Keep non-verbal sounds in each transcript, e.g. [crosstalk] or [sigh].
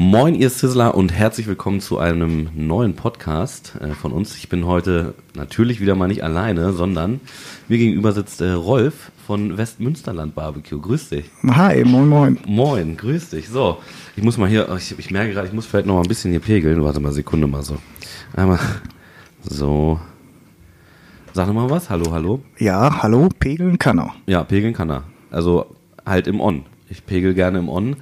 Moin, ihr Sizzler und herzlich willkommen zu einem neuen Podcast äh, von uns. Ich bin heute natürlich wieder mal nicht alleine, sondern mir gegenüber sitzt äh, Rolf von Westmünsterland Barbecue. Grüß dich. Hi, moin, moin. Moin, grüß dich. So, ich muss mal hier, ich, ich merke gerade, ich muss vielleicht noch mal ein bisschen hier pegeln. Warte mal, Sekunde mal so. Einmal, so. Sag noch mal was. Hallo, hallo. Ja, hallo, pegeln kann er. Ja, pegeln kann er. Also halt im On. Ich pegel gerne im On.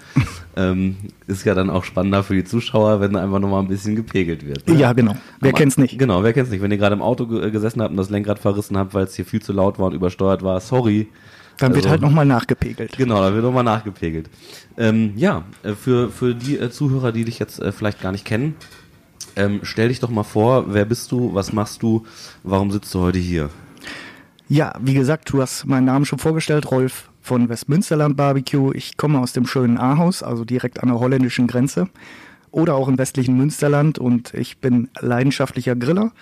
Ähm, ist ja dann auch spannender für die Zuschauer, wenn einfach nochmal ein bisschen gepegelt wird. Ne? Ja, genau. Wer Aber, kennt's nicht? Genau, wer kennt's nicht? Wenn ihr gerade im Auto ge gesessen habt und das Lenkrad verrissen habt, weil es hier viel zu laut war und übersteuert war, sorry. Dann wird Also- halt nochmal nachgepegelt. Genau, da wird nochmal nachgepegelt. Ähm, ja, äh, für, für die äh, Zuhörer, die dich jetzt äh, vielleicht gar nicht kennen, ähm, stell dich doch mal vor, wer bist du, was machst du, warum sitzt du heute hier? Ja, wie gesagt, du hast meinen Namen schon vorgestellt, Rolf von Westmünsterland Barbecue. Ich komme aus dem schönen Ahaus, also direkt an der holländischen Grenze oder auch im westlichen Münsterland und ich bin leidenschaftlicher Griller.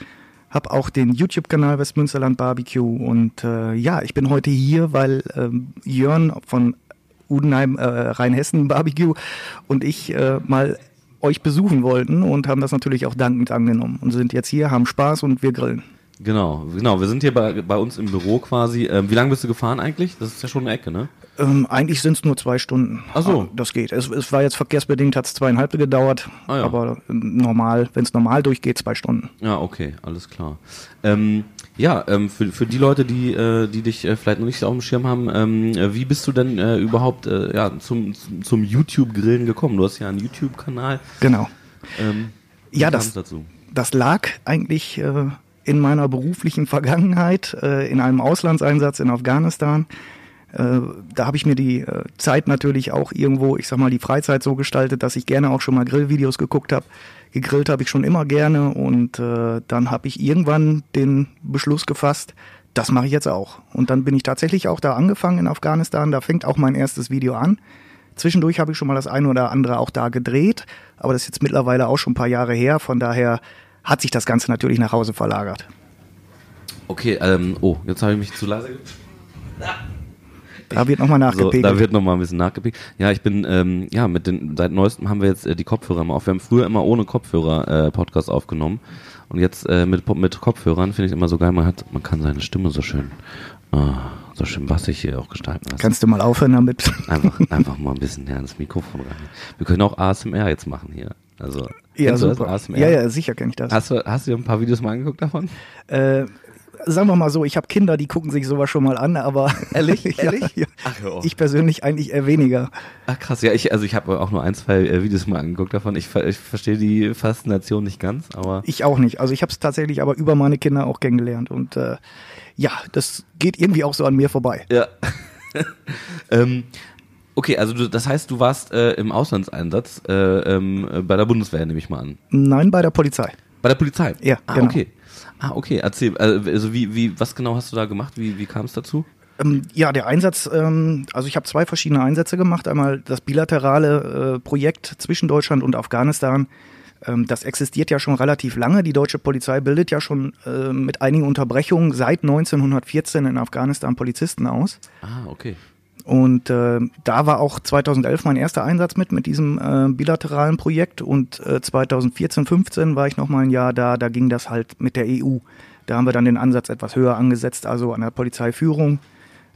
Hab auch den YouTube-Kanal Westmünsterland Barbecue und äh, ja, ich bin heute hier, weil ähm, Jörn von Udenheim äh, Rheinhessen Barbecue und ich äh, mal euch besuchen wollten und haben das natürlich auch dankend angenommen und sind jetzt hier, haben Spaß und wir grillen. Genau, genau. Wir sind hier bei, bei uns im Büro quasi. Ähm, wie lange bist du gefahren eigentlich? Das ist ja schon eine Ecke, ne? Ähm, eigentlich sind es nur zwei Stunden. Ach so. Aber Das geht. Es, es war jetzt verkehrsbedingt, hat es zweieinhalb gedauert. Ah ja. Aber ähm, normal, wenn es normal durchgeht, zwei Stunden. Ja, okay, alles klar. Ähm, ja, ähm, für, für die Leute, die, äh, die dich äh, vielleicht noch nicht auf dem Schirm haben, ähm, äh, wie bist du denn äh, überhaupt äh, ja, zum, zum, YouTube-Grillen gekommen? Du hast ja einen YouTube-Kanal. Genau. Ähm, Ja, das-. Das lag eigentlich äh, in meiner beruflichen Vergangenheit, äh, in einem Auslandseinsatz in Afghanistan. Äh, da habe ich mir die äh, Zeit natürlich auch irgendwo, ich sag mal, die Freizeit so gestaltet, dass ich gerne auch schon mal Grillvideos geguckt habe. Gegrillt habe ich schon immer gerne und äh, dann habe ich irgendwann den Beschluss gefasst, das mache ich jetzt auch. Und dann bin ich tatsächlich auch da angefangen in Afghanistan. Da fängt auch mein erstes Video an. Zwischendurch habe ich schon mal das eine oder andere auch da gedreht, aber das ist jetzt mittlerweile auch schon ein paar Jahre her. Von daher hat sich das Ganze natürlich nach Hause verlagert. Okay, ähm, oh, jetzt habe ich mich zu leise Da wird nochmal So, nachgepegelt. da wird nochmal ein bisschen nachgepegelt. Ja, ich bin, ähm, ja, mit den, seit neuestem haben wir jetzt äh, die Kopfhörer immer auf. Wir haben früher immer ohne Kopfhörer äh, Podcast aufgenommen. Und jetzt äh, mit, mit Kopfhörern finde ich immer so geil, man hat, man kann seine Stimme so schön, ah, so schön bassig hier auch gestalten lassen. Kannst du mal aufhören damit? Einfach, einfach mal ein bisschen näher ans Mikrofon rein. Wir können auch ASMR jetzt machen hier. Also, ja, super. ASMR? Ja, ja, sicher kenne ich das. Hast du, hast du dir ein paar Videos mal angeguckt davon? Äh, sagen wir mal so, ich habe Kinder, die gucken sich sowas schon mal an, aber [laughs] Ehrlich? Ehrlich? Ja. Ach, ich persönlich eigentlich eher weniger. Ach krass, ja, ich, also ich habe auch nur ein, zwei äh, Videos mal angeguckt davon. Ich, ich verstehe die Faszination nicht ganz, aber Ich auch nicht. Also ich habe es tatsächlich aber über meine Kinder auch kennengelernt und äh, ja, das geht irgendwie auch so an mir vorbei. Ja. [laughs] ähm, okay, also du, das heißt, du warst äh, im Auslandseinsatz äh, äh, bei der Bundeswehr, nehme ich mal an. Nein, bei der Polizei. Bei der Polizei? Ja, ah, genau. okay. Ah, okay, erzähl. äh, Also wie, wie, was genau hast du da gemacht? Wie, wie kam es dazu? Ähm, ja, der Einsatz, ähm, also ich habe zwei verschiedene Einsätze gemacht. Einmal das bilaterale äh, Projekt zwischen Deutschland und Afghanistan. Ähm, das existiert ja schon relativ lange. Die deutsche Polizei bildet ja schon äh, mit einigen Unterbrechungen seit 1914 in Afghanistan Polizisten aus. Ah, okay. Und äh, da war auch 2011 mein erster Einsatz mit, mit diesem äh, bilateralen Projekt. Und äh, 2014, 15 war ich noch mal ein Jahr da. Da ging das halt mit der EU. Da haben wir dann den Ansatz etwas höher angesetzt, also an der Polizeiführung,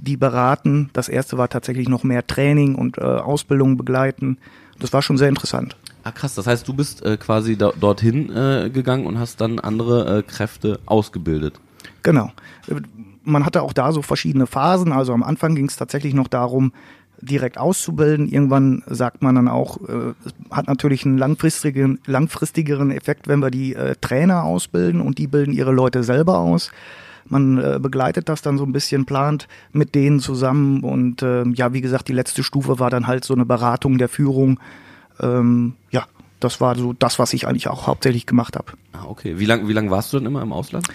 die beraten. Das erste war tatsächlich noch mehr Training und äh, Ausbildung begleiten. Das war schon sehr interessant. Ah, krass. Das heißt, du bist äh, quasi da, dorthin äh, gegangen und hast dann andere äh, Kräfte ausgebildet. Genau. Man hatte auch da so verschiedene Phasen. Also am Anfang ging es tatsächlich noch darum, direkt auszubilden. Irgendwann sagt man dann auch, äh, hat natürlich einen langfristigen, langfristigeren Effekt, wenn wir die äh, Trainer ausbilden und die bilden ihre Leute selber aus. Man äh, begleitet das dann so ein bisschen, plant mit denen zusammen und äh, ja, wie gesagt, die letzte Stufe war dann halt so eine Beratung der Führung. Ähm, ja, das war so das, was ich eigentlich auch hauptsächlich gemacht habe. Ah, okay. Wie lang, wie lang warst du denn immer im Ausland?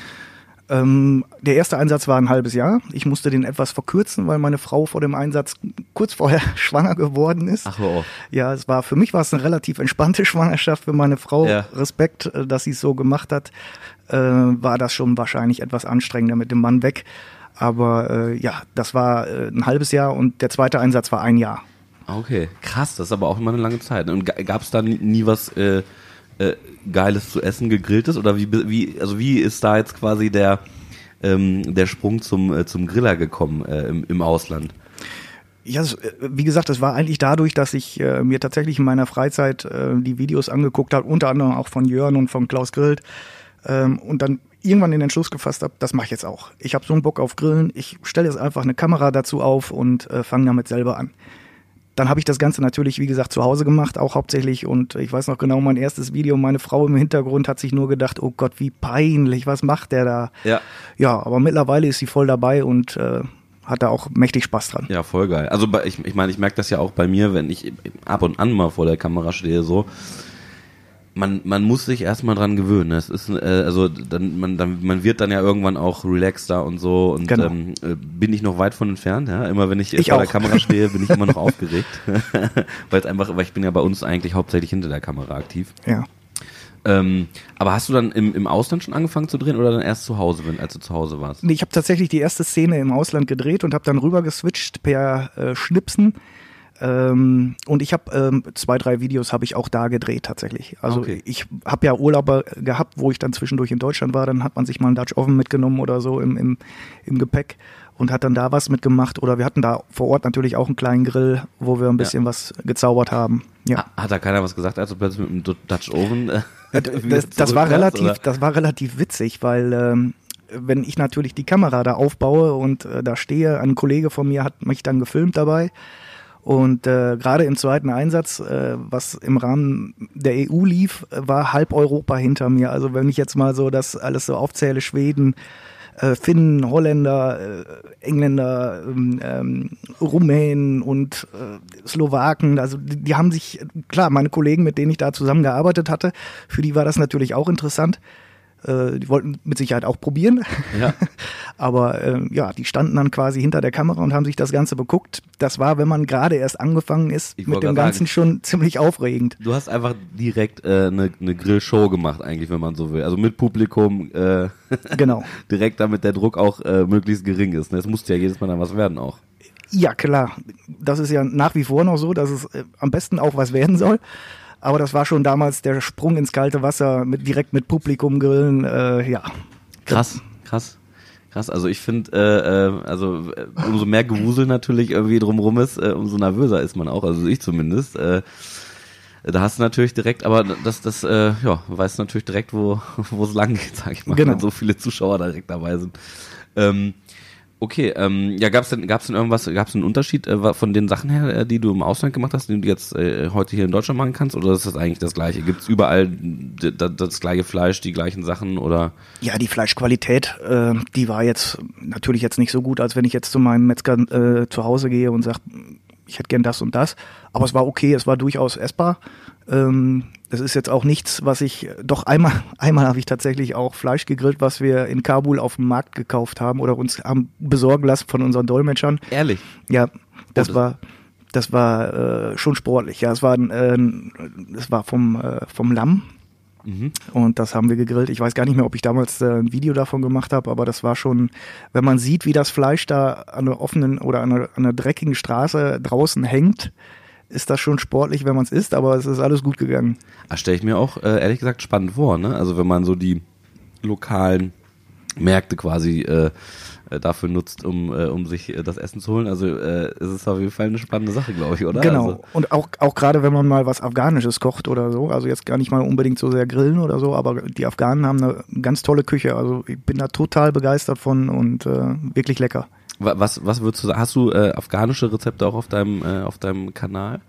Ähm, der erste Einsatz war ein halbes Jahr. Ich musste den etwas verkürzen, weil meine Frau vor dem Einsatz kurz vorher [laughs] schwanger geworden ist. Ach, auf. Ja, es war für mich war es eine relativ entspannte [laughs] Schwangerschaft. Für meine Frau Ja. Respekt, äh, dass sie es so gemacht hat, äh, war das schon wahrscheinlich etwas anstrengender mit dem Mann weg. Aber äh, ja, das war äh, ein halbes Jahr und der zweite Einsatz war ein Jahr. Okay, krass, das ist aber auch immer eine lange Zeit. Und gab es da nie, nie was äh, äh, Geiles zu essen, gegrilltes? Oder wie, wie, also wie ist da jetzt quasi der, ähm, der Sprung zum, äh, zum Griller gekommen äh, im, im Ausland? Ja, äh, wie gesagt, es war eigentlich dadurch, dass ich äh, mir tatsächlich in meiner Freizeit äh, die Videos angeguckt habe, unter anderem auch von Jörn und von Klaus Grillt. Ähm, und dann irgendwann den Entschluss gefasst habe, das mache ich jetzt auch. Ich habe so einen Bock auf Grillen, ich stelle jetzt einfach eine Kamera dazu auf und äh, fange damit selber an. Dann habe ich das Ganze natürlich, wie gesagt, zu Hause gemacht, auch hauptsächlich. Und ich weiß noch genau, mein erstes Video, meine Frau im Hintergrund hat sich nur gedacht, oh Gott, wie peinlich, was macht der da? Ja. Ja, aber mittlerweile ist sie voll dabei und äh, hat da auch mächtig Spaß dran. Ja, voll geil. Also ich, ich meine, ich merke das ja auch bei mir, wenn ich ab und an mal vor der Kamera stehe, so man, man muss sich erstmal dran gewöhnen. Es ist äh, also dann man dann man wird dann ja irgendwann auch relaxter und so und genau. ähm, äh, bin ich noch weit von entfernt. Ja, immer wenn ich, ich vor auch. der Kamera stehe, bin ich immer noch [laughs] aufgeregt, [laughs] weil es einfach, weil ich bin ja bei uns eigentlich hauptsächlich hinter der Kamera aktiv. Ja. Ähm, aber hast du dann im, im Ausland schon angefangen zu drehen oder dann erst zu Hause, wenn, als du zu Hause warst? Nee, ich habe tatsächlich die erste Szene im Ausland gedreht und habe dann rüber geswitcht per äh, Schnipsen ähm, und ich habe ähm, zwei, drei Videos habe ich auch da gedreht tatsächlich. Also okay. ich habe ja Urlauber gehabt, wo ich dann zwischendurch in Deutschland war. Dann hat man sich mal einen Dutch Oven mitgenommen oder so im, im, im Gepäck und hat dann da was mitgemacht. Oder wir hatten da vor Ort natürlich auch einen kleinen Grill, wo wir ein bisschen ja. was gezaubert haben. Ja. Hat da keiner was gesagt, als du plötzlich mit einem Dutch Oven? Äh, [laughs] das, das war relativ, oder? das war relativ witzig, weil ähm, wenn ich natürlich die Kamera da aufbaue und äh, da stehe, ein Kollege von mir hat mich dann gefilmt dabei und äh, gerade im zweiten Einsatz, äh, was im Rahmen der EU lief, war halb Europa hinter mir. Also wenn ich jetzt mal so das alles so aufzähle, Schweden, äh, Finnen, Holländer, äh, Engländer, ähm, ähm, Rumänen und äh, Slowaken, also die, die haben sich, klar, meine Kollegen, mit denen ich da zusammengearbeitet hatte, für die war das natürlich auch interessant. Äh, die wollten mit Sicherheit auch probieren. Ja. [laughs] Aber äh, ja, die standen dann quasi hinter der Kamera und haben sich das Ganze beguckt. Das war, wenn man gerade erst angefangen ist, ich mit dem Ganzen sagen, schon ziemlich aufregend. Du hast einfach direkt eine äh, ne, Grillshow gemacht, eigentlich, wenn man so will. Also mit Publikum. Äh, [laughs] genau. direkt, damit der Druck auch äh, möglichst gering ist. Ne? Es musste ja jedes Mal dann was werden auch. Ja, klar. Das ist ja nach wie vor noch so, dass es äh, am besten auch was werden soll. Aber das war schon damals der Sprung ins kalte Wasser, mit, direkt mit Publikum grillen, äh, ja. Krass, krass. Krass, also ich finde, äh, äh, also äh, umso mehr Gewusel natürlich irgendwie drumrum ist, äh, umso nervöser ist man auch, also ich zumindest. Äh, da hast du natürlich direkt, aber das, das, äh, ja, weißt natürlich direkt, wo [laughs] wo es lang geht, sag ich mal, genau. wenn so viele Zuschauer direkt dabei sind. Ähm, Okay, ähm, ja, gab es denn, gab's denn irgendwas, gab es einen Unterschied äh, von den Sachen her, äh, die du im Ausland gemacht hast, die du jetzt äh, heute hier in Deutschland machen kannst, oder ist das eigentlich das Gleiche? Gibt es überall das gleiche Fleisch, die gleichen Sachen, oder? Ja, die Fleischqualität, äh, die war jetzt natürlich jetzt nicht so gut, als wenn ich jetzt zu meinem Metzger äh, zu Hause gehe und sage, ich hätte gern das und das, aber es war okay, es war durchaus essbar. Ähm, das ist jetzt auch nichts, was ich, doch einmal, [laughs] einmal habe ich tatsächlich auch Fleisch gegrillt, was wir in Kabul auf dem Markt gekauft haben oder uns haben besorgen lassen von unseren Dolmetschern. Ehrlich? Ja, das, oh, das war, das war äh, schon sportlich. Ja, es war, äh, das war vom, äh, vom Lamm. Mhm. Und das haben wir gegrillt. Ich weiß gar nicht mehr, ob ich damals äh, ein Video davon gemacht habe, aber das war schon, wenn man sieht, wie das Fleisch da an einer offenen oder an einer, an einer dreckigen Straße draußen hängt, ist das schon sportlich, wenn man es isst, aber es ist alles gut gegangen. Das stelle ich mir auch äh, ehrlich gesagt spannend vor, ne? Also wenn man so die lokalen Märkte quasi äh, äh dafür nutzt, um, äh, um sich äh, das Essen zu holen. Also äh, es ist auf jeden Fall eine spannende Sache, glaube ich, oder? Genau. Also. Und auch, auch gerade wenn man mal was Afghanisches kocht oder so, also jetzt gar nicht mal unbedingt so sehr grillen oder so, aber die Afghanen haben eine ganz tolle Küche. Also ich bin da total begeistert von und äh, wirklich lecker. Was, was würdest du sagen? Hast du äh, afghanische Rezepte auch auf deinem, äh, auf deinem Kanal?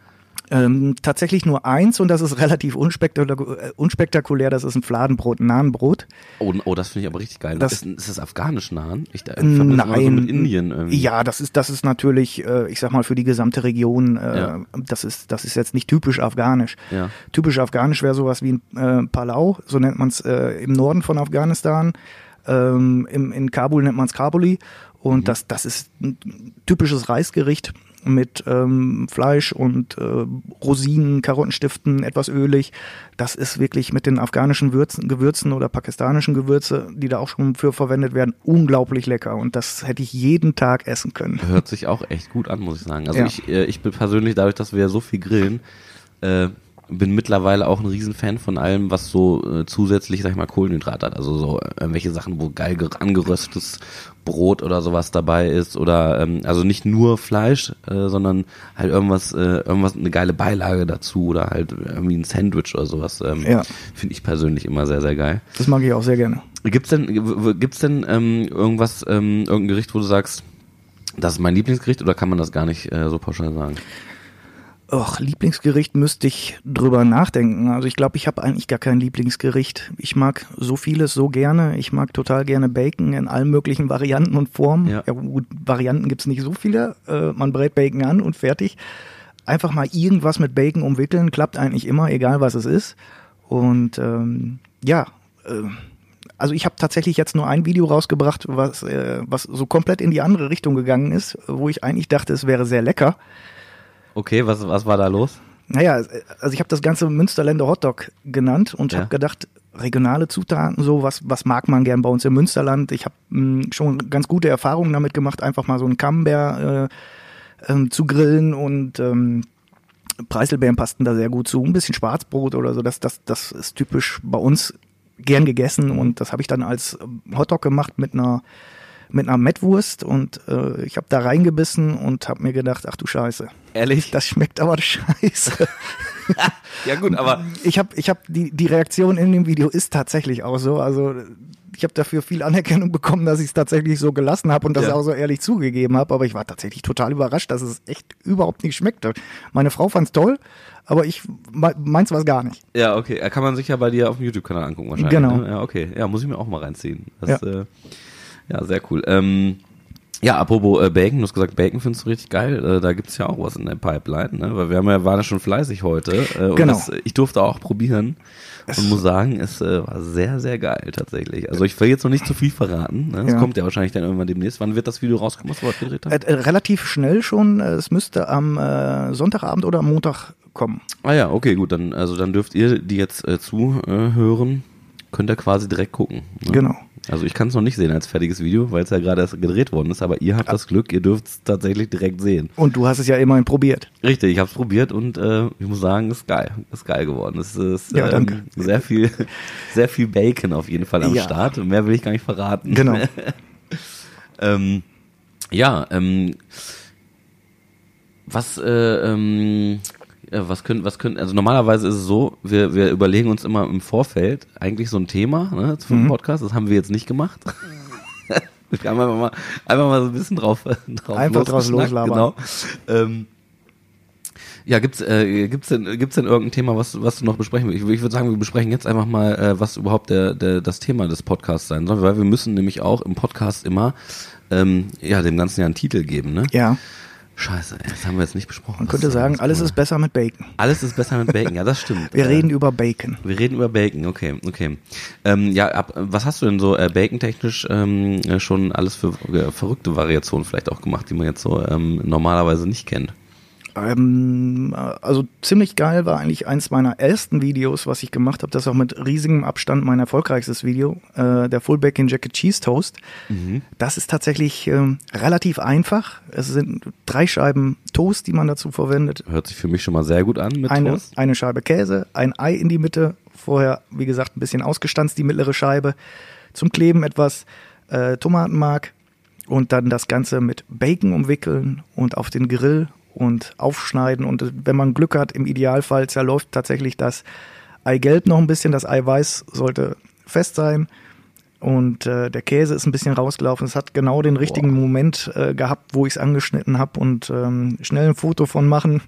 Ähm, tatsächlich nur eins und das ist relativ unspektakulär, äh, unspektakulär das ist ein Fladenbrot, ein Nahenbrot. Oh, oh das finde ich aber richtig geil. Das, ist, ist das afghanisch Nahen? Ich äh, nein, so mit Indien irgendwie. Ja, das ist, das ist natürlich, äh, ich sag mal, für die gesamte Region, äh, ja. das, ist, das ist jetzt nicht typisch afghanisch. Ja. Typisch afghanisch wäre sowas wie ein äh, Palau, so nennt man es äh, im Norden von Afghanistan. Ähm, im, in Kabul nennt man es Kabuli und mhm. das, das ist ein typisches Reisgericht mit ähm, Fleisch und äh, Rosinen, Karottenstiften, etwas ölig. Das ist wirklich mit den afghanischen Würzen, Gewürzen oder pakistanischen Gewürze, die da auch schon für verwendet werden, unglaublich lecker. Und das hätte ich jeden Tag essen können. Hört sich auch echt gut an, muss ich sagen. Also Ja. ich, äh, ich bin persönlich, dadurch, dass wir so viel grillen, äh, bin mittlerweile auch ein Riesenfan von allem, was so äh, zusätzlich, sag ich mal, Kohlenhydrat hat. Also so äh, irgendwelche Sachen, wo geil ge- angeröstetes Brot oder sowas dabei ist oder ähm, also nicht nur Fleisch, äh, sondern halt irgendwas, äh, irgendwas, eine geile Beilage dazu oder halt irgendwie ein Sandwich oder sowas. Ähm, Ja. Finde ich persönlich immer sehr, sehr geil. Das mag ich auch sehr gerne. Gibt's denn, gibt's denn ähm, irgendwas, ähm, irgendein Gericht, wo du sagst, das ist mein Lieblingsgericht oder kann man das gar nicht äh, so pauschal sagen? Och, Lieblingsgericht müsste ich drüber nachdenken. Also ich glaube, ich habe eigentlich gar kein Lieblingsgericht. Ich mag so vieles so gerne. Ich mag total gerne Bacon in allen möglichen Varianten und Formen. Ja. gut, Varianten gibt's nicht so viele. Äh, man brät Bacon an und fertig. Einfach mal irgendwas mit Bacon umwickeln, klappt eigentlich immer, egal was es ist. Und ähm, ja, äh, also ich habe tatsächlich jetzt nur ein Video rausgebracht, was, äh, was so komplett in die andere Richtung gegangen ist, wo ich eigentlich dachte, es wäre sehr lecker. Okay, was, was war da los? Naja, also ich habe das ganze Münsterländer Hotdog genannt und Ja. habe gedacht, regionale Zutaten, so was, was mag man gern bei uns im Münsterland. Ich habe schon ganz gute Erfahrungen damit gemacht, einfach mal so einen Camembert äh, ähm, zu grillen und ähm, Preiselbeeren passten da sehr gut zu. Ein bisschen Schwarzbrot oder so, das, das, das ist typisch bei uns gern gegessen und das habe ich dann als Hotdog gemacht mit einer mit einer Mettwurst und äh, ich habe da reingebissen und habe mir gedacht, ach du Scheiße, Ehrlich? das schmeckt aber [laughs] scheiße. [laughs] ja gut, aber ich habe ich hab die, die Reaktion in dem Video ist tatsächlich auch so. Also ich habe dafür viel Anerkennung bekommen, dass ich es tatsächlich so gelassen habe und das Ja. auch so ehrlich zugegeben habe. Aber ich war tatsächlich total überrascht, dass es echt überhaupt nicht schmeckte. Meine Frau fand's toll, aber ich me- meins war es gar nicht. ja, okay, äh, kann man sich ja bei dir auf dem YouTube-Kanal angucken wahrscheinlich. Genau. Ne? Ja, okay. Ja, muss ich mir auch mal reinziehen. Das, ja. Äh, ja, sehr cool. Ähm, ja, apropos äh, Bacon, du hast gesagt, Bacon findest du richtig geil. Äh, da gibt's ja auch was in der Pipeline, ne? Weil wir haben ja, waren ja schon fleißig heute. Äh, und Genau. Das, ich durfte auch probieren und muss sagen, es äh, war sehr, sehr geil tatsächlich. Also ich will jetzt noch nicht zu viel verraten. Ne? Das Ja. kommt ja wahrscheinlich dann irgendwann demnächst. Wann wird das Video rauskommen, was wir gedreht haben? Äh, äh, relativ schnell schon. äh, Es müsste am äh, Sonntagabend oder am Montag kommen. Ah ja, okay, gut, dann also dann dürft ihr die jetzt äh, zuhören, könnt ihr quasi direkt gucken. Ne? Genau. Also ich kann es noch nicht sehen als fertiges Video, weil es ja gerade erst gedreht worden ist, aber ihr habt das Glück, ihr dürft es tatsächlich direkt sehen. Und du hast es ja immerhin probiert. Richtig, ich habe es probiert und äh, ich muss sagen, ist geil, ist geil geworden. Es ist Ja, danke. ähm, sehr viel, sehr viel Bacon auf jeden Fall am Ja. Start. Mehr will ich gar nicht verraten. Genau. [laughs] ähm, ja, ähm, was, äh, ähm, was können, was können, also normalerweise ist es so, wir, wir überlegen uns immer im Vorfeld eigentlich so ein Thema ne, für Mhm. den Podcast. Das haben wir jetzt nicht gemacht. [laughs] wir haben einfach mal, einfach mal so ein bisschen drauf, [laughs] drauf Einfach losgeschnackt, loslabern. Genau. Ähm, ja, gibt's äh, gibt's denn gibt's denn irgendein Thema, was was du noch besprechen willst? Ich, ich würde sagen, wir besprechen jetzt einfach mal, äh, was überhaupt der, der das Thema des Podcasts sein soll, weil wir müssen nämlich auch im Podcast immer ähm, ja dem ganzen ja einen Titel geben, ne? Ja, Scheiße, das haben wir jetzt nicht besprochen. man könnte sagen, alles ist besser mit Bacon. alles ist besser mit Bacon. Ja, das stimmt. [laughs] Wir Äh, reden über Bacon. wir reden über Bacon, okay, okay. Ähm, ja, ab, was hast du denn so äh, Bacon-technisch ähm, äh, schon alles für äh, verrückte Variationen vielleicht auch gemacht, die man jetzt so ähm, normalerweise nicht kennt? Ähm, also ziemlich geil war eigentlich eins meiner ersten Videos, was ich gemacht habe. Das ist auch mit riesigem Abstand mein erfolgreichstes Video, äh, der Full Bacon Jacket Cheese Toast. Das ist tatsächlich ähm, relativ einfach. Es sind drei Scheiben Toast, die man dazu verwendet. Hört sich für mich schon mal sehr gut an mit Eine, Toast. eine Scheibe Käse, ein Ei in die Mitte, vorher, wie gesagt, ein bisschen ausgestanzt, die mittlere Scheibe. Zum Kleben etwas äh, Tomatenmark und dann das Ganze mit Bacon umwickeln und auf den Grill und aufschneiden. Und wenn man Glück hat, im Idealfall zerläuft tatsächlich das Eigelb noch ein bisschen. Das Eiweiß sollte fest sein. Und äh, der Käse ist ein bisschen rausgelaufen. Es hat genau den richtigen Boah. Moment äh, gehabt, wo ich es angeschnitten habe und ähm, schnell ein Foto von machen.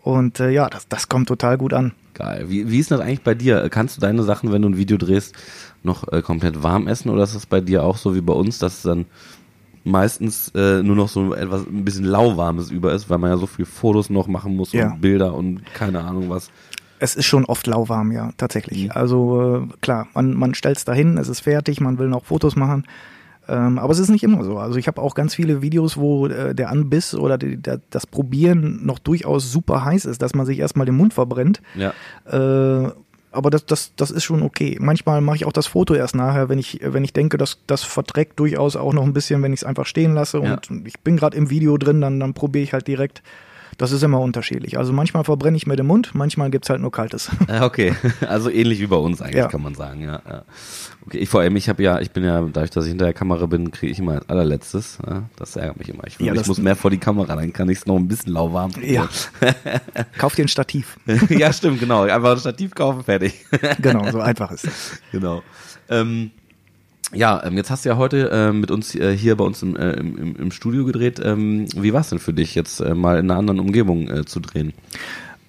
Und äh, ja, das, das kommt total gut an. Geil. Wie, wie ist das eigentlich bei dir? Kannst du deine Sachen, wenn du ein Video drehst, noch äh, komplett warm essen oder ist es bei dir auch so wie bei uns, dass es dann meistens äh, nur noch so etwas ein bisschen lauwarmes über ist, weil man ja so viel Fotos noch machen muss Ja. und Bilder und keine Ahnung was. Es ist schon oft lauwarm, ja, tatsächlich. Mhm. Also äh, klar, man, man stellt es dahin, es ist fertig, man will noch Fotos machen. Ähm, aber es ist nicht immer so. Also ich habe auch ganz viele Videos, wo äh, der Anbiss oder die, der, das Probieren noch durchaus super heiß ist, dass man sich erstmal den Mund verbrennt. Ja. Äh, aber das, das, das ist schon okay. Manchmal mache ich auch das Foto erst nachher, wenn ich, wenn ich denke, dass das verträgt durchaus auch noch ein bisschen, wenn ich es einfach stehen lasse Ja. und ich bin gerade im Video drin, dann, dann probiere ich halt direkt. Das ist immer unterschiedlich. Also manchmal verbrenne ich mir den Mund, manchmal gibt's halt nur Kaltes. Äh, [laughs] Okay, also ähnlich wie bei uns eigentlich, Ja. kann man sagen, ja. Okay, ich vor allem, ich habe ja, ich bin ja, dadurch, dass ich hinter der Kamera bin, kriege ich immer als allerletztes. Das ärgert mich immer. Ich, Ja, ich muss mehr vor die Kamera, dann kann ich es noch ein bisschen lauwarm. Ja. [laughs] Kauf dir ein Stativ. ja, stimmt, genau. Einfach ein Stativ kaufen, fertig. Genau, so einfach ist das. [laughs] genau. Ähm, ja, ähm, jetzt hast du ja heute äh, mit uns äh, hier bei uns im, äh, im, im- im Studio gedreht. Ähm, wie war es denn für dich, jetzt äh, mal in einer anderen Umgebung zu drehen?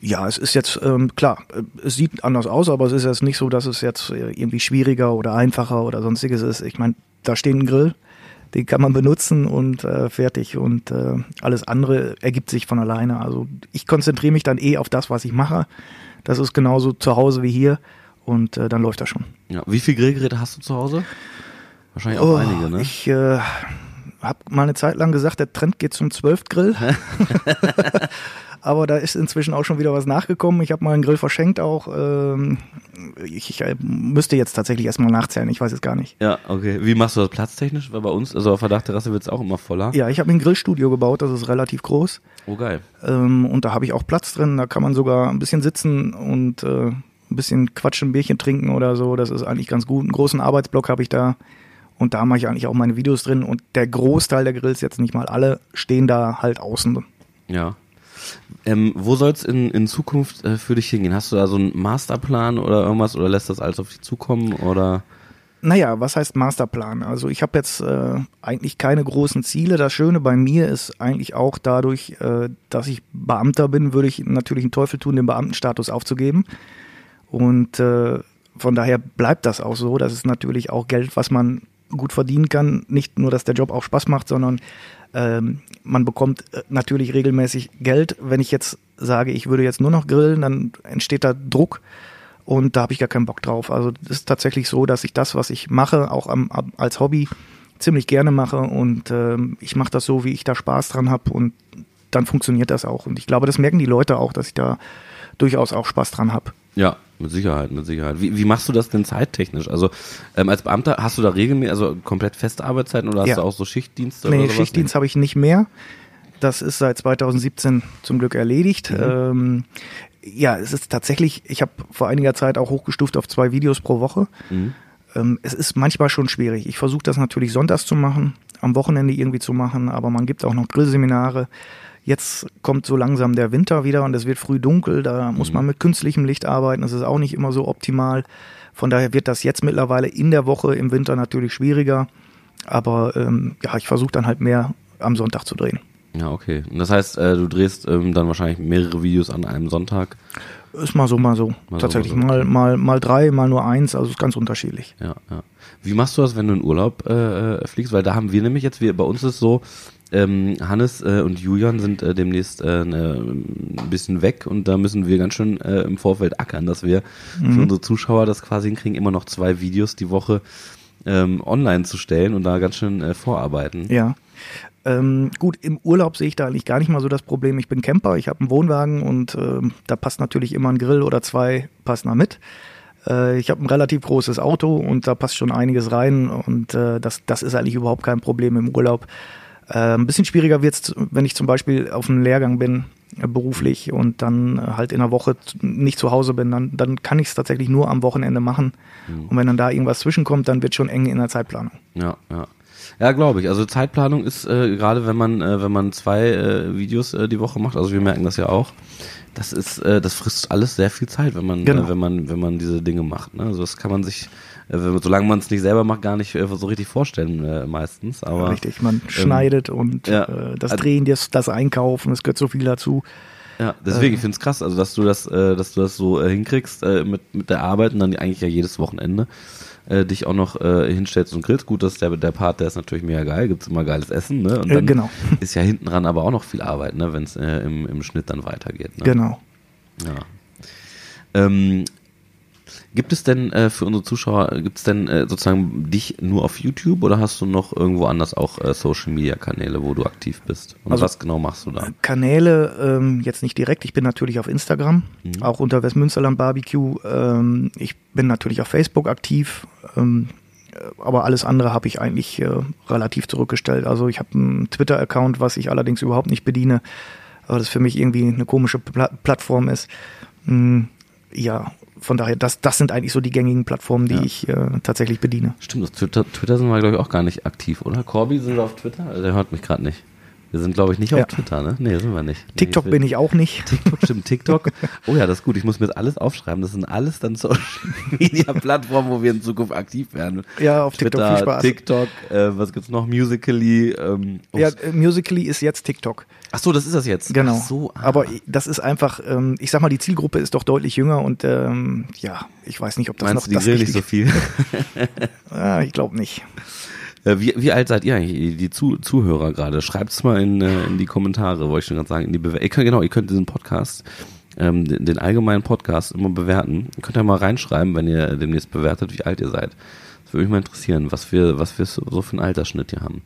Ja, es ist jetzt, ähm, klar, es sieht anders aus, aber es ist jetzt nicht so, dass es jetzt irgendwie schwieriger oder einfacher oder sonstiges ist. Ich meine, da steht ein Grill, den kann man benutzen und fertig und alles andere ergibt sich von alleine. Also ich konzentriere mich dann eh auf das, was ich mache. Das ist genauso zu Hause wie hier und dann läuft das schon. Ja. Wie viele Grillgeräte hast du zu Hause? Wahrscheinlich auch Oh, einige, ne? Ich äh, habe mal eine Zeit lang gesagt, der Trend geht zum 12 Grill. [laughs] Aber da ist inzwischen auch schon wieder was nachgekommen. Ich habe mal einen Grill verschenkt auch. Ähm, ich, ich äh, müsste jetzt tatsächlich erstmal nachzählen, ich weiß es gar nicht. Ja, okay. Wie machst du das platztechnisch? Weil bei uns, also auf der Dachterrasse wird es auch immer voller. Ja, ich habe ein Grillstudio gebaut, das ist relativ groß. Oh, geil. Ähm, und da habe ich auch Platz drin. Da kann man sogar ein bisschen sitzen und äh, ein bisschen quatschen, ein Bierchen trinken oder so. Das ist eigentlich ganz gut. Einen großen Arbeitsblock habe ich da. Und da mache ich eigentlich auch meine Videos drin. Und der Großteil der Grills, jetzt nicht mal alle, stehen da halt außen. Ja. Ähm, wo soll es in, in Zukunft äh, für dich hingehen? Hast du da so einen Masterplan oder irgendwas oder lässt das alles auf dich zukommen oder? Naja, was heißt Masterplan? Also ich habe jetzt äh, eigentlich keine großen Ziele. Das Schöne bei mir ist eigentlich auch dadurch, äh, dass ich Beamter bin, würde ich natürlich einen Teufel tun, den Beamtenstatus aufzugeben. Und äh, von daher bleibt das auch so. Das ist natürlich auch Geld, was man gut verdienen kann. Nicht nur, dass der Job auch Spaß macht, sondern ähm, man bekommt äh, natürlich regelmäßig Geld. Wenn ich jetzt sage, ich würde jetzt nur noch grillen, dann entsteht da Druck und da habe ich gar keinen Bock drauf. Also es ist tatsächlich so, dass ich das, was ich mache, auch am, als Hobby ziemlich gerne mache und ähm, ich mache das so, wie ich da Spaß dran habe und dann funktioniert das auch. Und ich glaube, das merken die Leute auch, dass ich da durchaus auch Spaß dran habe. Ja, mit Sicherheit, mit Sicherheit. Wie, wie machst du das denn zeittechnisch? Also ähm, als Beamter hast du da regelmäßig, also komplett feste Arbeitszeiten oder hast Ja. du auch so Schichtdienste Nee? Schichtdienst habe ich nicht mehr. Das ist seit 2017 zum Glück erledigt. Mhm. Ähm, ja, es ist tatsächlich, ich habe vor einiger Zeit auch hochgestuft auf zwei Videos pro Woche. Mhm. Ähm, es ist manchmal schon schwierig. Ich versuche das natürlich sonntags zu machen, am Wochenende irgendwie zu machen, aber man gibt auch noch Grillseminare. Jetzt kommt so langsam der Winter wieder und es wird früh dunkel, da muss man mit künstlichem Licht arbeiten, das ist auch nicht immer so optimal. Von daher wird das jetzt mittlerweile in der Woche im Winter natürlich schwieriger. Aber ähm, ja, ich versuche dann halt mehr am Sonntag zu drehen. Ja, okay. Und das heißt, äh, du drehst ähm, dann wahrscheinlich mehrere Videos an einem Sonntag. Ist mal so, mal so. Mal so, Tatsächlich mal so. mal, mal, mal drei, mal nur eins, also ist ganz unterschiedlich. Ja, ja. Wie machst du das, wenn du in Urlaub äh, äh, fliegst? Weil da haben wir nämlich jetzt, wir, bei uns ist so, ähm, Hannes äh, und Julian sind äh, demnächst äh, ne, ein bisschen weg und da müssen wir ganz schön äh, im Vorfeld ackern, dass wir für unsere Zuschauer das quasi hinkriegen, immer noch zwei Videos die Woche ähm, online zu stellen und da ganz schön äh, vorarbeiten. Ja. Ähm, gut, im Urlaub sehe ich da eigentlich gar nicht mal so das Problem. Ich bin Camper, ich habe einen Wohnwagen und ähm, da passt natürlich immer ein Grill oder zwei passen da mit. Äh, ich habe ein relativ großes Auto und da passt schon einiges rein und äh, das, das ist eigentlich überhaupt kein Problem im Urlaub. Äh, ein bisschen schwieriger wird's, wenn ich zum Beispiel auf einem Lehrgang bin, äh, beruflich und dann äh, halt in der Woche nicht zu Hause bin, dann, dann kann ich es tatsächlich nur am Wochenende machen. Und wenn dann da irgendwas zwischenkommt, dann wird schon eng in der Zeitplanung. Ja, ja. Ja, glaube ich. Also Zeitplanung ist äh, gerade, wenn man äh, wenn man zwei äh, Videos äh, die Woche macht, also wir merken das ja auch. Das ist, äh, das frisst alles sehr viel Zeit, wenn man, Genau. äh, wenn man, wenn man diese Dinge macht. Ne? Also das kann man sich, äh, solange man es nicht selber macht, gar nicht äh, so richtig vorstellen äh, meistens. Aber Richtig, man schneidet und ja. äh, das Drehen, das, das Einkaufen, es gehört so viel dazu. Ja, deswegen, ich finde es krass, also dass du das, äh, dass du das so äh, hinkriegst äh, mit, mit der Arbeit und dann eigentlich ja jedes Wochenende äh, dich auch noch äh, hinstellst und grillst. Gut, dass der, der Part, der ist natürlich mega geil, gibt's immer geiles Essen, ne? Und Äh, dann genau. [laughs] ist ja hinten dran aber auch noch viel Arbeit, ne, wenn es äh, im, im Schnitt dann weitergeht. Ne? Genau. Ja. Ähm, Gibt es denn äh, für unsere Zuschauer, gibt es denn äh, sozusagen dich nur auf YouTube oder hast du noch irgendwo anders auch äh, Social Media Kanäle, wo du aktiv bist? Und Also- was genau machst du da? Kanäle ähm, jetzt nicht direkt. Ich bin natürlich auf Instagram, Mhm. auch unter Westmünsterland Barbecue. Ähm, ich bin natürlich auf Facebook aktiv. Ähm, äh, aber alles andere habe ich eigentlich äh, relativ zurückgestellt. Also ich habe einen Twitter-Account, was ich allerdings überhaupt nicht bediene, weil das für mich irgendwie eine komische Pla Plattform ist. Mm, ja, von daher, das, das sind eigentlich so die gängigen Plattformen, die Ja. ich äh, tatsächlich bediene. Stimmt, auf Twitter, Twitter sind wir, glaube ich, auch gar nicht aktiv, oder? Corby, sind wir auf Twitter? Also, der hört mich gerade nicht. Wir sind, glaube ich, nicht auf Ja. Twitter, ne? Nee, sind wir nicht. TikTok nee, bin ich auch nicht. [laughs] TikTok, stimmt, TikTok. Oh ja, das ist gut. Ich muss mir jetzt alles aufschreiben. Das sind alles dann Social [laughs] Media Plattformen, wo wir in Zukunft aktiv werden. Ja, auf TikTok viel Spaß. TikTok, äh, was gibt's noch? Musically, ähm, Ja, ups. äh, Musically ist jetzt TikTok. Ach so, das ist das jetzt. Genau. So, ah. Aber das ist einfach, ähm, ich sag mal, die Zielgruppe ist doch deutlich jünger und ähm, ja, ich weiß nicht, ob das Meinst noch du, die das grillen nicht so viel? [laughs] Ah, ich glaube nicht. Äh, wie, wie alt seid ihr eigentlich, die Zu Zuhörer gerade? Schreibt's mal in, äh, in die Kommentare, wollte ich schon gerade sagen. In die Bewer ihr könnt, genau, ihr könnt diesen Podcast, ähm, den, den allgemeinen Podcast immer bewerten. Ihr könnt ja mal reinschreiben, wenn ihr demnächst bewertet, wie alt ihr seid. Das würde mich mal interessieren, was wir, was wir so für einen Altersschnitt hier haben.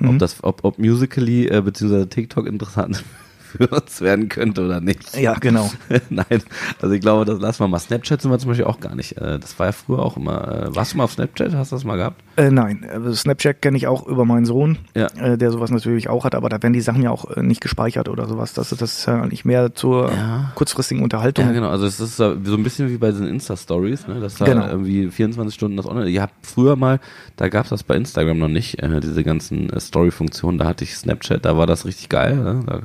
Ob Mhm. das, ob, ob Musically äh, bzw. TikTok interessant für uns werden könnte oder nicht. Ja, genau. [laughs] Nein, also ich glaube, das lassen wir mal. Snapchat sind wir zum Beispiel auch gar nicht. Äh, Das war ja früher auch immer. Äh, warst du mal auf Snapchat? Hast du das mal gehabt? Äh, nein, äh, Snapchat kenne ich auch über meinen Sohn, Ja. äh, der sowas natürlich auch hat, aber da werden die Sachen ja auch nicht gespeichert oder sowas. Das, das ist ja nicht mehr zur Ja. kurzfristigen Unterhaltung. Ja, genau. Also es ist so ein bisschen wie bei diesen Insta-Stories, ne? dass da Genau. irgendwie 24 Stunden das online. Ihr habt früher mal, da gab es das bei Instagram noch nicht, diese ganzen Story-Funktionen. Da hatte ich Snapchat, da war das richtig geil. Ne? Da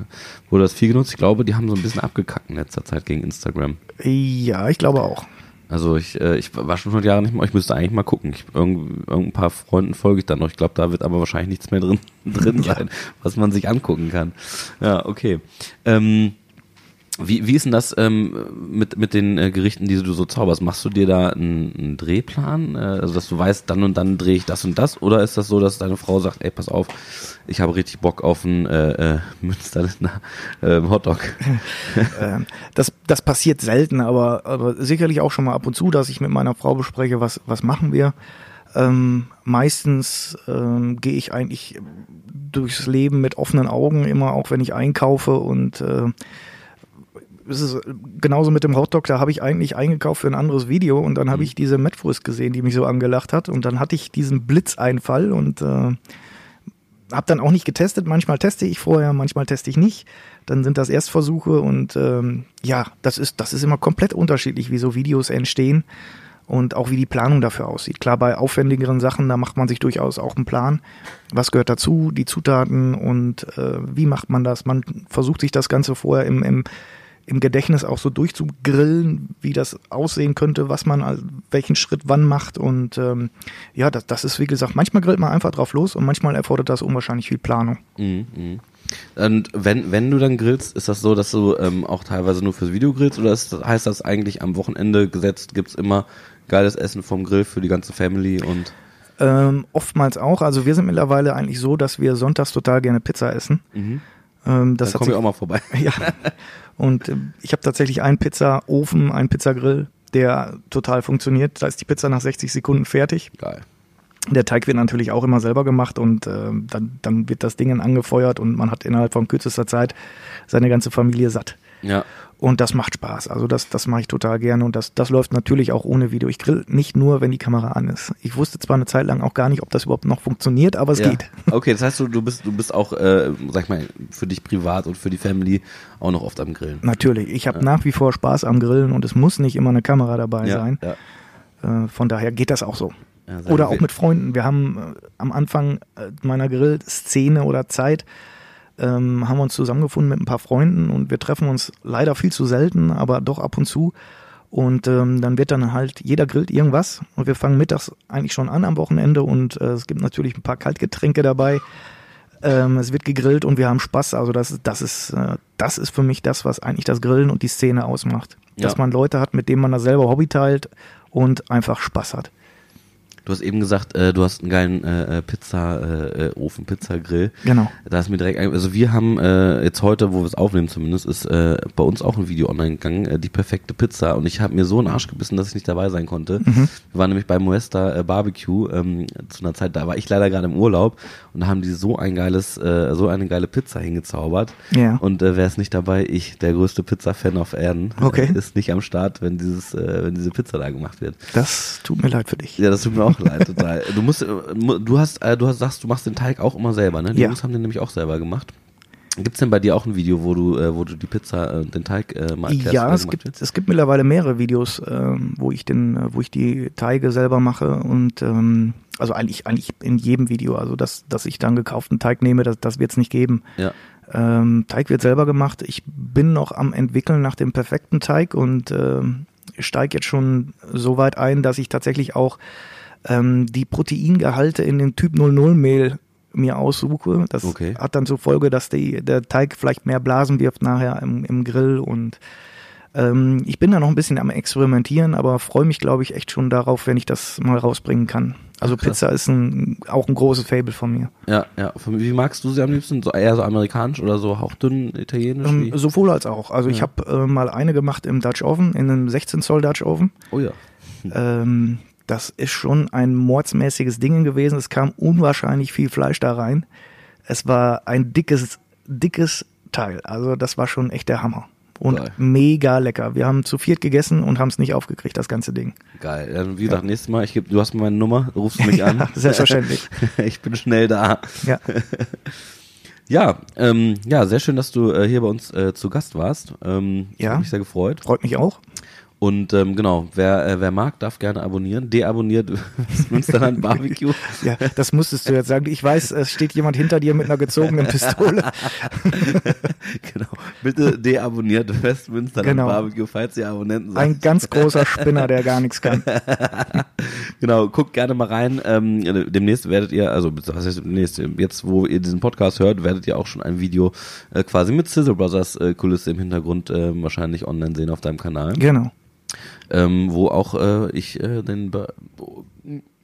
wurde das viel genutzt. Ich glaube, die haben so ein bisschen abgekackt in letzter Zeit gegen Instagram. Ja, ich glaube auch. Also ich, äh, ich war schon 100 Jahre nicht mehr, ich müsste eigentlich mal gucken. Ich, irgend, irgendein paar Freunden folge ich dann noch. Ich glaube, da wird aber wahrscheinlich nichts mehr drin, [laughs] drin Ja. sein, was man sich angucken kann. Ja, okay. Ähm, wie, wie ist denn das ähm, mit, mit den äh, Gerichten, die du so zauberst? Machst du dir da einen, einen Drehplan? Äh, also, dass du weißt, dann und dann drehe ich das und das? Oder ist das so, dass deine Frau sagt, ey, pass auf, ich habe richtig Bock auf einen äh, äh, Münsterländer äh, Hotdog? [laughs] Ähm, das, das passiert selten, aber, aber sicherlich auch schon mal ab und zu, dass ich mit meiner Frau bespreche, was, was machen wir. Ähm, meistens ähm, gehe ich eigentlich durchs Leben mit offenen Augen, immer auch wenn ich einkaufe und äh, es ist genauso mit dem Hotdog, da habe ich eigentlich eingekauft für ein anderes Video und dann habe ich diese Metwurst gesehen, die mich so angelacht hat und dann hatte ich diesen Blitzeinfall und äh, habe dann auch nicht getestet. Manchmal teste ich vorher, manchmal teste ich nicht. Dann sind das Erstversuche und ähm, ja, das ist das ist immer komplett unterschiedlich, wie so Videos entstehen und auch wie die Planung dafür aussieht. Klar, bei aufwendigeren Sachen, da macht man sich durchaus auch einen Plan. Was gehört dazu, die Zutaten und äh, wie macht man das? Man versucht sich das Ganze vorher im, im im Gedächtnis auch so durchzugrillen, wie das aussehen könnte, was man, welchen Schritt wann macht. Und ähm, ja, das, das ist wie gesagt, manchmal grillt man einfach drauf los und manchmal erfordert das unwahrscheinlich viel Planung. Mhm, mhm. Und wenn, wenn du dann grillst, ist das so, dass du ähm, auch teilweise nur fürs Video grillst oder ist, heißt das eigentlich am Wochenende gesetzt, gibt's immer geiles Essen vom Grill für die ganze Family und Ähm, oftmals auch. Also wir sind mittlerweile eigentlich so, dass wir sonntags total gerne Pizza essen. mhm. Ähm, dann das hat komm ich sich- auch mal vorbei. [laughs] Ja. [laughs] Und äh, ich habe tatsächlich einen Pizzaofen, einen Pizzagrill, der total funktioniert. Da ist die Pizza nach 60 Sekunden fertig. Geil. Der Teig wird natürlich auch immer selber gemacht und äh, dann, dann wird das Ding angefeuert und man hat innerhalb von kürzester Zeit seine ganze Familie satt. Ja. Und das macht Spaß. Also das, das mache ich total gerne und das, das läuft natürlich auch ohne Video. Ich grill nicht nur, wenn die Kamera an ist. Ich wusste zwar eine Zeit lang auch gar nicht, ob das überhaupt noch funktioniert, aber es ja. geht. [laughs] Okay, das heißt, du, du bist, du bist auch, äh, sag ich mal, für dich privat und für die Family auch noch oft am Grillen. Natürlich. Ich habe nach wie vor Spaß am Grillen und es muss nicht immer eine Kamera dabei ja, sein. Ja. Äh, von daher geht das auch so. Ja, Oder auch mit Freunden. Wir haben äh, am Anfang äh, meiner Grillszene oder Zeit ähm, haben wir uns zusammengefunden mit ein paar Freunden und wir treffen uns leider viel zu selten, aber doch ab und zu. Und ähm, dann wird dann halt, jeder grillt irgendwas und wir fangen mittags eigentlich schon an am Wochenende und äh, es gibt natürlich ein paar Kaltgetränke dabei. Ähm, es wird gegrillt und wir haben Spaß. Also das, das ist, äh, das ist für mich das, was eigentlich das Grillen und die Szene ausmacht. Dass Ja. man Leute hat, mit denen man das selber Hobby teilt und einfach Spaß hat. Du hast eben gesagt, äh, du hast einen geilen äh, Pizza, äh, Ofen, Pizzagrill. Genau. Da ist mir direkt, ein- also wir haben äh, jetzt heute, wo wir es aufnehmen zumindest, ist äh, bei uns auch ein Video online gegangen, äh, die perfekte Pizza. Und ich habe mir so einen Arsch gebissen, dass ich nicht dabei sein konnte. Wir waren nämlich bei Moesta äh, Barbecue ähm, zu einer Zeit, da war ich leider gerade im Urlaub und da haben die so ein geiles, äh, so eine geile Pizza hingezaubert. Ja. Und äh, wer ist nicht dabei? Ich, der größte Pizza-Fan auf Erden, Okay. äh, ist nicht am Start, wenn dieses, äh, wenn diese Pizza da gemacht wird. Das tut mir leid für dich. Ja, das tut mir auch leid, total. Du musst, äh, du hast, äh, du hast, sagst, du machst den Teig auch immer selber, ne? Die Ja. Jungs haben den nämlich auch selber gemacht. Gibt's denn bei dir auch ein Video, wo du, äh, wo du die Pizza, den Teig äh, mal erklärst? Ja, es gibt, wird? es gibt mittlerweile mehrere Videos, ähm, wo ich den, wo ich die Teige selber mache und ähm, also eigentlich, eigentlich in jedem Video, also dass, dass ich dann gekauften Teig nehme, das, das wird es nicht geben. Ja. Ähm, Teig wird selber gemacht. Ich bin noch am entwickeln nach dem perfekten Teig und ähm, steige jetzt schon so weit ein, dass ich tatsächlich auch ähm, die Proteingehalte in den Typ 00 Mehl mir aussuche. Das Okay. hat dann zur Folge, dass die, der Teig vielleicht mehr Blasen wirft nachher im, im Grill und ähm, ich bin da noch ein bisschen am Experimentieren, aber freue mich, glaube ich, echt schon darauf, wenn ich das mal rausbringen kann. Also Krass. Pizza ist ein, auch ein großes Fable von mir. Ja, ja. Wie magst du sie am liebsten? So, eher so amerikanisch oder so hauchdünn italienisch? Ähm, sowohl als auch. Also ich Ja. habe äh, mal eine gemacht im Dutch Oven, in einem 16 Zoll Dutch Oven. Oh ja. Ähm, das ist schon ein mordsmäßiges Ding gewesen. Es kam unwahrscheinlich viel Fleisch da rein. Es war ein dickes, dickes Teil. Also das war schon echt der Hammer. Und Geil. mega lecker. Wir haben zu viert gegessen und haben es nicht aufgekriegt, das ganze Ding. Geil. Dann, wie gesagt, nächstes Mal, ich geb, du hast meine Nummer, rufst du mich [laughs] an. Ja, selbstverständlich. [laughs] ich bin schnell da. Ja, [laughs] Ja, ähm, ja, sehr schön, dass du äh, hier bei uns äh, zu Gast warst. Ähm, Ja. Hat mich sehr gefreut. freut mich auch. Und ähm, genau, wer, äh, wer mag, darf gerne abonnieren. Deabonniert Münsterland Barbecue. [laughs] Ja, das musstest du jetzt sagen. Ich weiß, es steht jemand hinter dir mit einer gezogenen Pistole. [laughs] genau. Bitte deabonniert Westmünsterland Genau. Barbecue, falls ihr Abonnenten seid. Ein ganz großer Spinner, der gar nichts kann. [laughs] Genau, guckt gerne mal rein. Ähm, demnächst werdet ihr, also was heißt demnächst, jetzt wo ihr diesen Podcast hört, werdet ihr auch schon ein Video äh, quasi mit Sizzle Brothers äh, Kulisse im Hintergrund äh, wahrscheinlich online sehen auf deinem Kanal. Genau. Ähm, wo auch äh, ich äh, den Ba-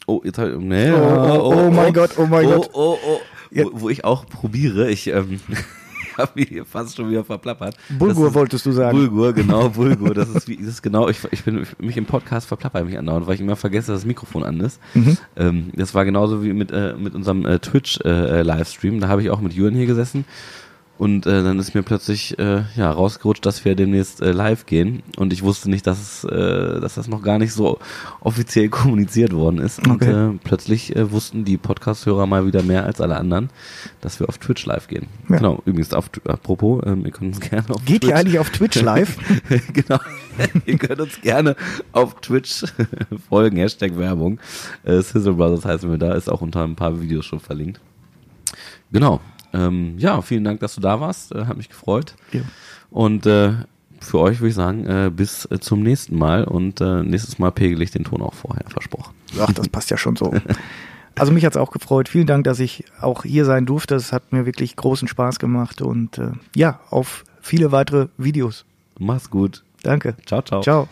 Oh, jetzt halt, nee, Oh, oh, oh mein Gott, oh mein oh, Gott. Oh, oh, wo, wo ich auch probiere, ich ähm, [laughs] habe mich hier fast schon wieder verplappert. Bulgur ist- wolltest du sagen. Bulgur, genau, [laughs] Bulgur. Das ist wie, das ist genau, ich, ich bin mich im Podcast verplapper mich andauernd, weil ich immer vergesse, dass das Mikrofon an ist. Mhm. Ähm, das war genauso wie mit, äh, mit unserem äh, Twitch-Livestream. da habe ich auch mit Jürgen hier gesessen. Und äh, dann ist mir plötzlich äh, ja rausgerutscht, dass wir demnächst äh, live gehen. Und ich wusste nicht, dass, es, äh, dass das noch gar nicht so offiziell [laughs] kommuniziert worden ist. Und Okay. äh, plötzlich äh, wussten die Podcast-Hörer mal wieder mehr als alle anderen, dass wir auf Twitch live gehen. Ja. Genau, übrigens, auf, apropos, ähm, ihr könnt uns gerne auf Geht Twitch ihr eigentlich auf Twitch [laughs] live? genau. [laughs] Ihr könnt uns gerne auf Twitch folgen, Hashtag Werbung. Äh, Sizzle Brothers heißen wir da, ist auch unter ein paar Videos schon verlinkt. Genau. Ähm, ja, vielen Dank, dass du da warst. Äh, hat mich gefreut. Ja. Und äh, für euch würde ich sagen, äh, bis äh, zum nächsten Mal. Und äh, nächstes Mal pegel ich den Ton auch vorher, versprochen. Ach, das passt ja schon so. [laughs] Also mich hat's auch gefreut. Vielen Dank, dass ich auch hier sein durfte. Es hat mir wirklich großen Spaß gemacht und äh, ja, auf viele weitere Videos. Mach's gut. Danke. Ciao, ciao. Ciao.